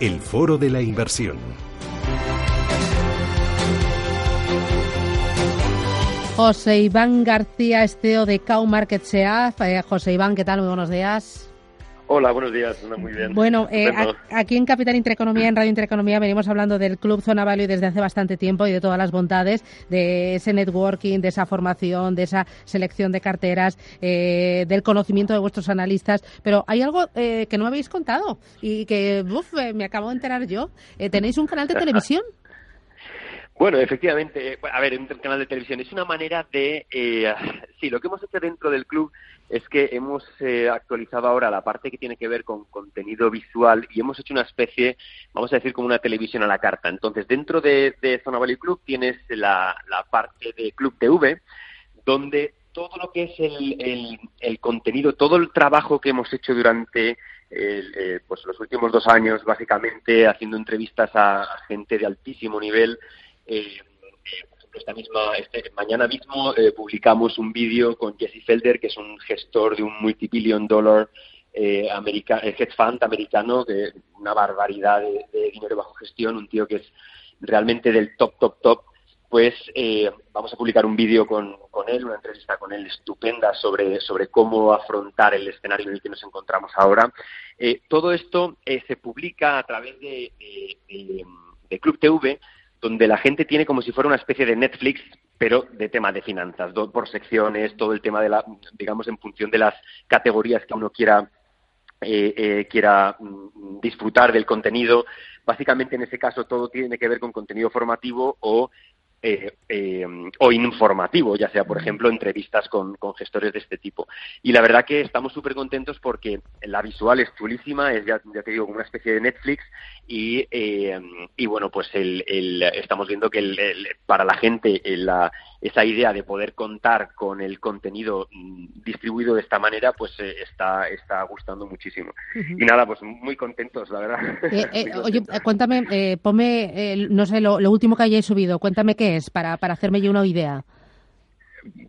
El Foro de la Inversión. José Iván García, esteo de Cow Market SEAF. Eh, José Iván, ¿qué tal? Muy buenos días. Hola, buenos días. Muy bien. Bueno, eh, aquí en Capital Intereconomía, en Radio Intereconomía, venimos hablando del Club Zona Value desde hace bastante tiempo y de todas las bondades de ese networking, de esa formación, de esa selección de carteras, eh, del conocimiento de vuestros analistas. Pero hay algo eh, que no me habéis contado y que uf, me acabo de enterar yo. ¿Tenéis un canal de televisión? Bueno, efectivamente, a ver, un canal de televisión es una manera de, eh, sí, lo que hemos hecho dentro del club es que hemos eh, actualizado ahora la parte que tiene que ver con contenido visual y hemos hecho una especie, vamos a decir, como una televisión a la carta. Entonces, dentro de, Zona Valley Club tienes la, parte de Club TV, donde todo lo que es el, contenido, todo el trabajo que hemos hecho durante eh, pues los últimos dos años, básicamente haciendo entrevistas a gente de altísimo nivel, eh, por ejemplo, esta misma, este, mañana mismo eh, publicamos un vídeo con Jesse Felder, que es un gestor de un multibillion dollar eh, eh, fund americano, una barbaridad de, dinero bajo gestión, un tío que es realmente del top, top, top. Pues vamos a publicar un vídeo con, con, él, una entrevista con él estupenda sobre, sobre cómo afrontar el escenario en el que nos encontramos ahora. todo esto se publica a través de Club TV, donde la gente tiene como si fuera una especie de Netflix, pero de tema de finanzas, por secciones, todo el tema de la, digamos, en función de las categorías que uno quiera eh, eh, quiera mm, disfrutar del contenido. Básicamente, en ese caso, todo tiene que ver con contenido formativo o eh, eh, o informativo, ya sea, por ejemplo, entrevistas con, gestores de este tipo. Y la verdad que estamos súper contentos porque la visual es chulísima, es ya, te digo, como una especie de Netflix y, eh, y bueno, pues el, estamos viendo que para la gente la, esa idea de poder contar con el contenido mm, distribuido de esta manera, pues está, está gustando muchísimo. Y nada, pues muy contentos, la verdad. oye, cuéntame, ponme, no sé, lo, lo último que hayáis subido, cuéntame qué para, para hacerme yo una idea?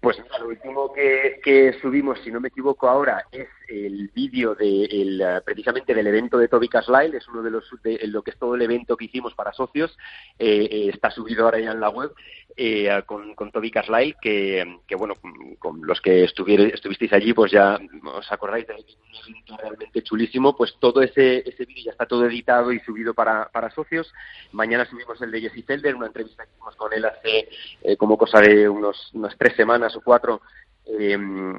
Pues lo último que, subimos, si no me equivoco ahora, es el vídeo de el, eh, precisamente del evento de Toby Lyle, es uno de los de, lo que es todo el evento que hicimos para socios, eh, eh, está subido ahora ya en la web eh, con, con Toby Carlyle, que, que bueno, con, los que estuvisteis allí, pues ya os acordáis de un evento realmente chulísimo, pues todo ese, ese vídeo ya está todo editado y subido para, para socios. Mañana subimos el de Jesse Felder, una entrevista que hicimos con él hace eh, como cosa de unos, unas tres semanas o cuatro, eh,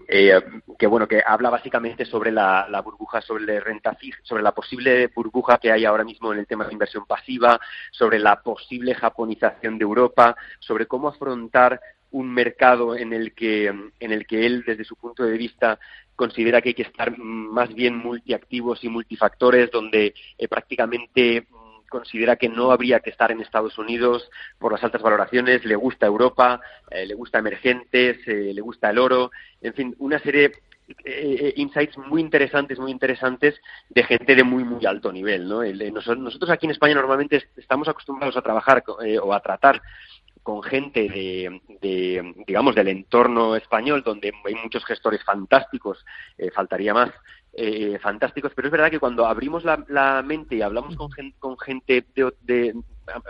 eh, que bueno que habla básicamente sobre la, burbuja sobre renta fija, sobre la posible burbuja que hay ahora mismo en el tema de inversión pasiva, sobre la posible japonización de Europa, sobre cómo afrontar un mercado en el que en el que él desde su punto de vista considera que hay que estar más bien multiactivos y multifactores donde eh, prácticamente considera que no habría que estar en Estados Unidos por las altas valoraciones, le gusta Europa, eh, le gusta emergentes, eh, le gusta el oro, en fin, una serie de eh, insights muy interesantes, muy interesantes de gente de muy, muy alto nivel. ¿no? nosotros aquí en España normalmente estamos acostumbrados a trabajar o a tratar con gente de, digamos, del entorno español, donde hay muchos gestores fantásticos, faltaría más, eh, fantásticos, pero es verdad que cuando abrimos la, mente y hablamos con, gente, con gente de,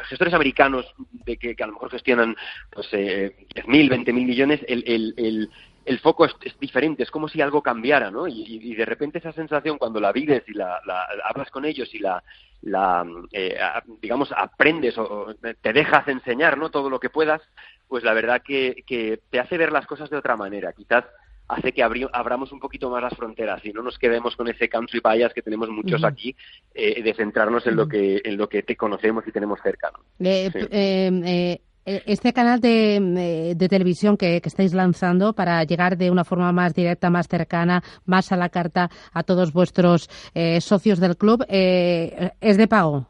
gestores americanos de que, a lo mejor gestionan pues, eh, 10.000, 20.000 millones, el, el, el, foco es, diferente, es como si algo cambiara, ¿no? Y, de repente esa sensación cuando la vives y la, hablas con ellos y la, la eh, digamos, aprendes o te dejas enseñar, ¿no? Todo lo que puedas, pues la verdad que, que te hace ver las cosas de otra manera. Quizás hace que abramos un poquito más las fronteras y no nos quedemos con ese country bias que tenemos muchos aquí eh, de centrarnos en lo que en lo que te conocemos y tenemos cerca. Eh, eh, Eh, este canal de, de televisión que, que, estáis lanzando para llegar de una forma más directa, más cercana, más a la carta a todos vuestros socios del club, eh, ¿es de pago?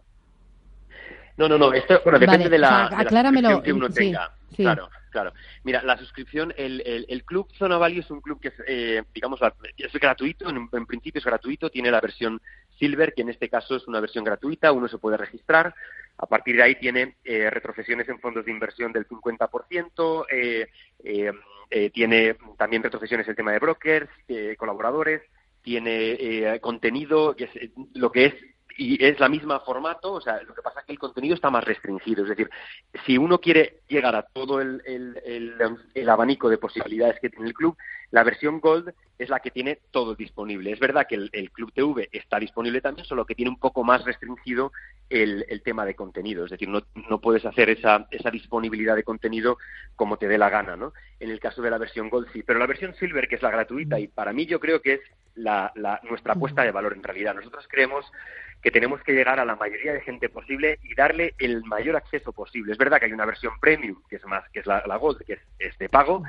No, no, no. Esto, bueno, depende de la, acláramelo, que uno tenga. Claro, claro. Mira, la suscripción, el, el, club Zona Value es un club que es, eh, digamos, es gratuito, en, en, principio es gratuito, tiene la versión Silver, que en este caso es una versión gratuita, uno se puede registrar. A partir de ahí tiene eh, retrocesiones en fondos de inversión del 50%, eh, eh, eh, tiene también retrocesiones el tema de brokers, eh, colaboradores, tiene contenido, que es, lo que es y es la misma formato, o sea, lo que pasa es que el contenido está más restringido. Es decir, si uno quiere llegar a todo el, el, abanico de posibilidades que tiene el club, la versión Gold es la que tiene todo disponible. Es verdad que el, Club TV está disponible también, solo que tiene un poco más restringido el, tema de contenido. Es decir, no, no puedes hacer esa, esa disponibilidad de contenido como te dé la gana, ¿no? En el caso de la versión Gold sí. Pero la versión Silver, que es la gratuita, y para mí yo creo que es la, la, nuestra apuesta de valor en realidad. Nosotros creemos que tenemos que llegar a la mayoría de gente posible y darle el mayor acceso posible. Es verdad que hay una versión premium, que es más, que es la, Gold, que es, de pago,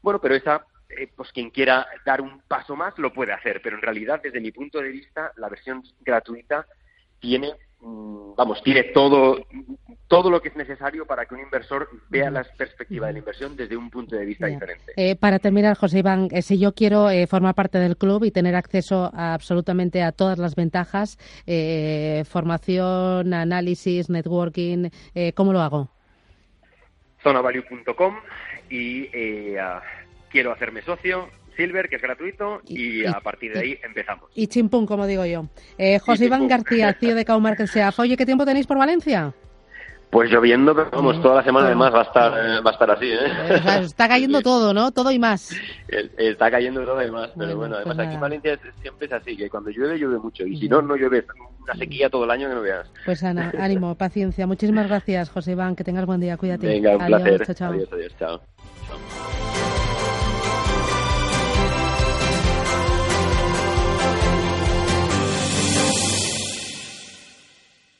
bueno, pero esa, eh, pues quien quiera dar un paso más lo puede hacer, pero en realidad, desde mi punto de vista, la versión gratuita tiene vamos, tiene todo, todo lo que es necesario para que un inversor vea la perspectiva de la inversión desde un punto de vista diferente. Eh, para terminar, José Iván, eh, si yo quiero eh, formar parte del club y tener acceso absolutamente a todas las ventajas, formación, análisis, networking, ¿cómo lo hago? Zonavalue.com y quiero hacerme socio, Silver, que es gratuito, y, a partir de ahí empezamos. Y chimpún, como digo yo. Eh, José Iván García, tío de Caumarca sea. Oye, ¿qué tiempo tenéis por Valencia? Pues lloviendo, pero vamos, toda la semana además va a estar, eh, va a estar así, ¿eh? está cayendo todo, ¿no? Todo y más. Está cayendo todo y más, pero bueno, además pues aquí en Valencia siempre es así, que cuando llueve, llueve mucho, y si no, no llueve una sequía todo el año que no veas. Pues Ana, ánimo, paciencia. Muchísimas gracias, José Iván, que tengas buen día, cuídate. Venga, un placer. Adiós, adiós, chao.